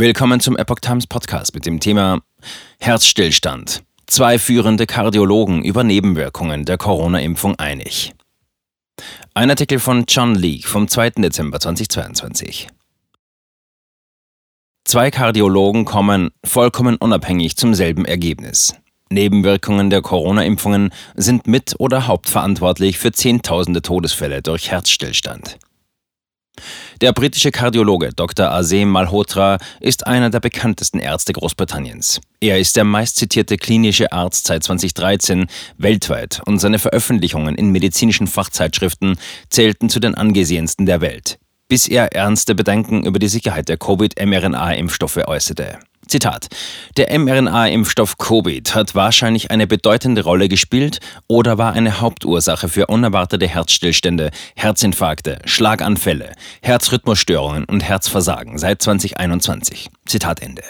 Willkommen zum Epoch Times Podcast mit dem Thema Herzstillstand. Zwei führende Kardiologen über Nebenwirkungen der Corona-Impfung einig. Ein Artikel von John Leake vom 2. Dezember 2022. Zwei Kardiologen kommen vollkommen unabhängig zum selben Ergebnis. Nebenwirkungen der Corona-Impfungen sind mit oder hauptverantwortlich für Zehntausende Todesfälle durch Herzstillstand. Der britische Kardiologe Dr. Azem Malhotra ist einer der bekanntesten Ärzte Großbritanniens. Er ist der meistzitierte klinische Arzt seit 2013 weltweit und seine Veröffentlichungen in medizinischen Fachzeitschriften zählten zu den angesehensten der Welt, bis er ernste Bedenken über die Sicherheit der Covid-mRNA-Impfstoffe äußerte. Zitat. Der mRNA-Impfstoff Covid hat wahrscheinlich eine bedeutende Rolle gespielt oder war eine Hauptursache für unerwartete Herzstillstände, Herzinfarkte, Schlaganfälle, Herzrhythmusstörungen und Herzversagen seit 2021. Zitat Ende.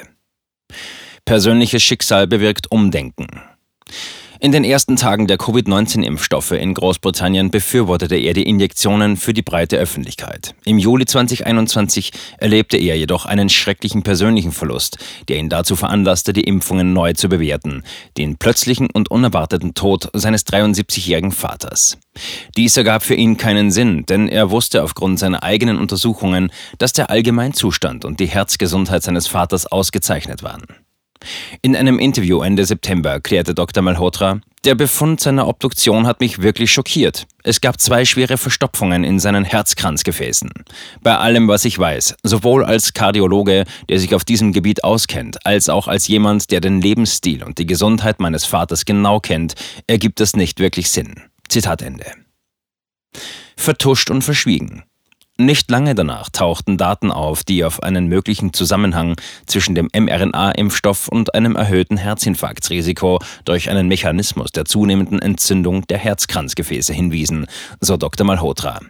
Persönliches Schicksal bewirkt Umdenken. In den ersten Tagen der Covid-19-Impfstoffe in Großbritannien befürwortete er die Injektionen für die breite Öffentlichkeit. Im Juli 2021 erlebte er jedoch einen schrecklichen persönlichen Verlust, der ihn dazu veranlasste, die Impfungen neu zu bewerten, den plötzlichen und unerwarteten Tod seines 73-jährigen Vaters. Dies ergab für ihn keinen Sinn, denn er wusste aufgrund seiner eigenen Untersuchungen, dass der Allgemeinzustand und die Herzgesundheit seines Vaters ausgezeichnet waren. In einem Interview Ende September erklärte Dr. Malhotra, der Befund seiner Obduktion hat mich wirklich schockiert. Es gab zwei schwere Verstopfungen in seinen Herzkranzgefäßen. Bei allem, was ich weiß, sowohl als Kardiologe, der sich auf diesem Gebiet auskennt, als auch als jemand, der den Lebensstil und die Gesundheit meines Vaters genau kennt, ergibt es nicht wirklich Sinn. Zitat Ende. Vertuscht und verschwiegen. Nicht lange danach tauchten Daten auf, die auf einen möglichen Zusammenhang zwischen dem mRNA-Impfstoff und einem erhöhten Herzinfarktrisiko durch einen Mechanismus der zunehmenden Entzündung der Herzkranzgefäße hinwiesen, so Dr. Malhotra.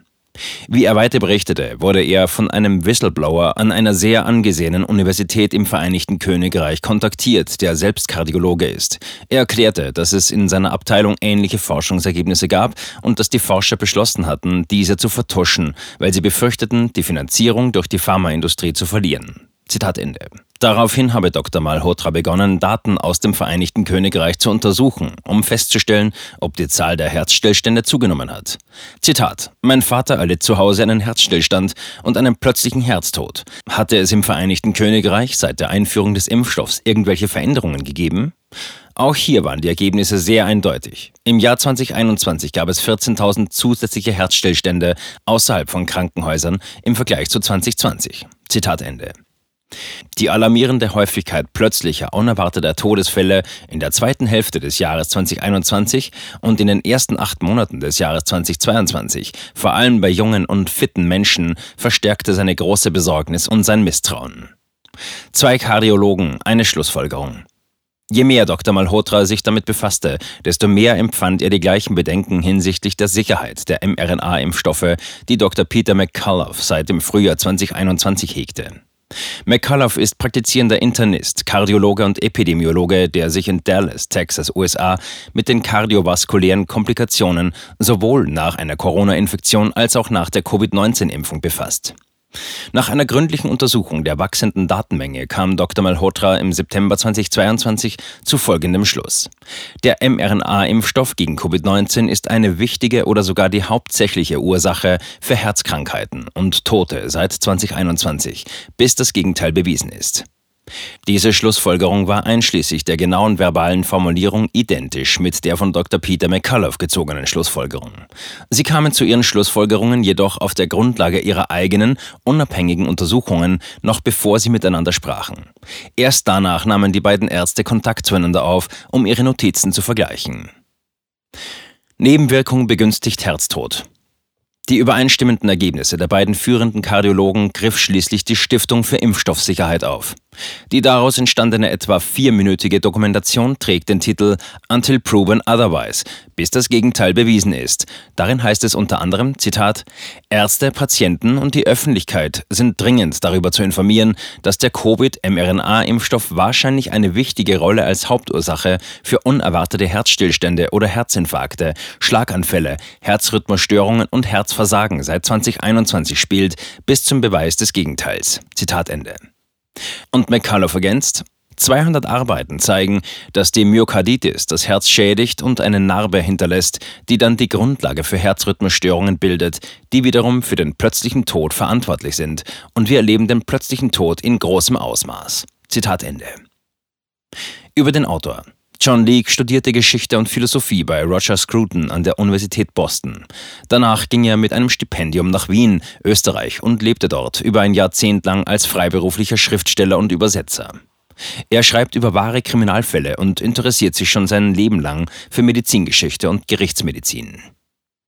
Wie er weiter berichtete, wurde er von einem Whistleblower an einer sehr angesehenen Universität im Vereinigten Königreich kontaktiert, der selbst Kardiologe ist. Er erklärte, dass es in seiner Abteilung ähnliche Forschungsergebnisse gab und dass die Forscher beschlossen hatten, diese zu vertuschen, weil sie befürchteten, die Finanzierung durch die Pharmaindustrie zu verlieren. Zitat Ende. Daraufhin habe Dr. Malhotra begonnen, Daten aus dem Vereinigten Königreich zu untersuchen, um festzustellen, ob die Zahl der Herzstillstände zugenommen hat. Zitat: Mein Vater erlitt zu Hause einen Herzstillstand und einen plötzlichen Herztod. Hatte es im Vereinigten Königreich seit der Einführung des Impfstoffs irgendwelche Veränderungen gegeben? Auch hier waren die Ergebnisse sehr eindeutig. Im Jahr 2021 gab es 14.000 zusätzliche Herzstillstände außerhalb von Krankenhäusern im Vergleich zu 2020. Zitat Ende. Die alarmierende Häufigkeit plötzlicher, unerwarteter Todesfälle in der zweiten Hälfte des Jahres 2021 und in den ersten acht Monaten des Jahres 2022, vor allem bei jungen und fitten Menschen, verstärkte seine große Besorgnis und sein Misstrauen. Zwei Kardiologen, eine Schlussfolgerung. Je mehr Dr. Malhotra sich damit befasste, desto mehr empfand er die gleichen Bedenken hinsichtlich der Sicherheit der mRNA-Impfstoffe, die Dr. Peter McCullough seit dem Frühjahr 2021 hegte. McCullough ist praktizierender Internist, Kardiologe und Epidemiologe, der sich in Dallas, Texas, USA mit den kardiovaskulären Komplikationen sowohl nach einer Corona-Infektion als auch nach der Covid-19-Impfung befasst. Nach einer gründlichen Untersuchung der wachsenden Datenmenge kam Dr. Malhotra im September 2022 zu folgendem Schluss. Der mRNA-Impfstoff gegen Covid-19 ist eine wichtige oder sogar die hauptsächliche Ursache für Herzkrankheiten und Tote seit 2021, bis das Gegenteil bewiesen ist. Diese Schlussfolgerung war einschließlich der genauen verbalen Formulierung identisch mit der von Dr. Peter McCullough gezogenen Schlussfolgerung. Sie kamen zu ihren Schlussfolgerungen jedoch auf der Grundlage ihrer eigenen, unabhängigen Untersuchungen, noch bevor sie miteinander sprachen. Erst danach nahmen die beiden Ärzte Kontakt zueinander auf, um ihre Notizen zu vergleichen. Nebenwirkung begünstigt Herztod. Die übereinstimmenden Ergebnisse der beiden führenden Kardiologen griff schließlich die Stiftung für Impfstoffsicherheit auf. Die daraus entstandene etwa vierminütige Dokumentation trägt den Titel Until Proven Otherwise, bis das Gegenteil bewiesen ist. Darin heißt es unter anderem, Zitat, Ärzte, Patienten und die Öffentlichkeit sind dringend darüber zu informieren, dass der Covid-mRNA-Impfstoff wahrscheinlich eine wichtige Rolle als Hauptursache für unerwartete Herzstillstände oder Herzinfarkte, Schlaganfälle, Herzrhythmusstörungen und Herzversagen seit 2021 spielt, bis zum Beweis des Gegenteils. Zitat Ende. Und McCullough ergänzt, 200 Arbeiten zeigen, dass die Myokarditis das Herz schädigt und eine Narbe hinterlässt, die dann die Grundlage für Herzrhythmusstörungen bildet, die wiederum für den plötzlichen Tod verantwortlich sind. Und wir erleben den plötzlichen Tod in großem Ausmaß. Zitat Ende. Über den Autor. John Leake studierte Geschichte und Philosophie bei Roger Scruton an der Universität Boston. Danach ging er mit einem Stipendium nach Wien, Österreich und lebte dort über ein Jahrzehnt lang als freiberuflicher Schriftsteller und Übersetzer. Er schreibt über wahre Kriminalfälle und interessiert sich schon sein Leben lang für Medizingeschichte und Gerichtsmedizin.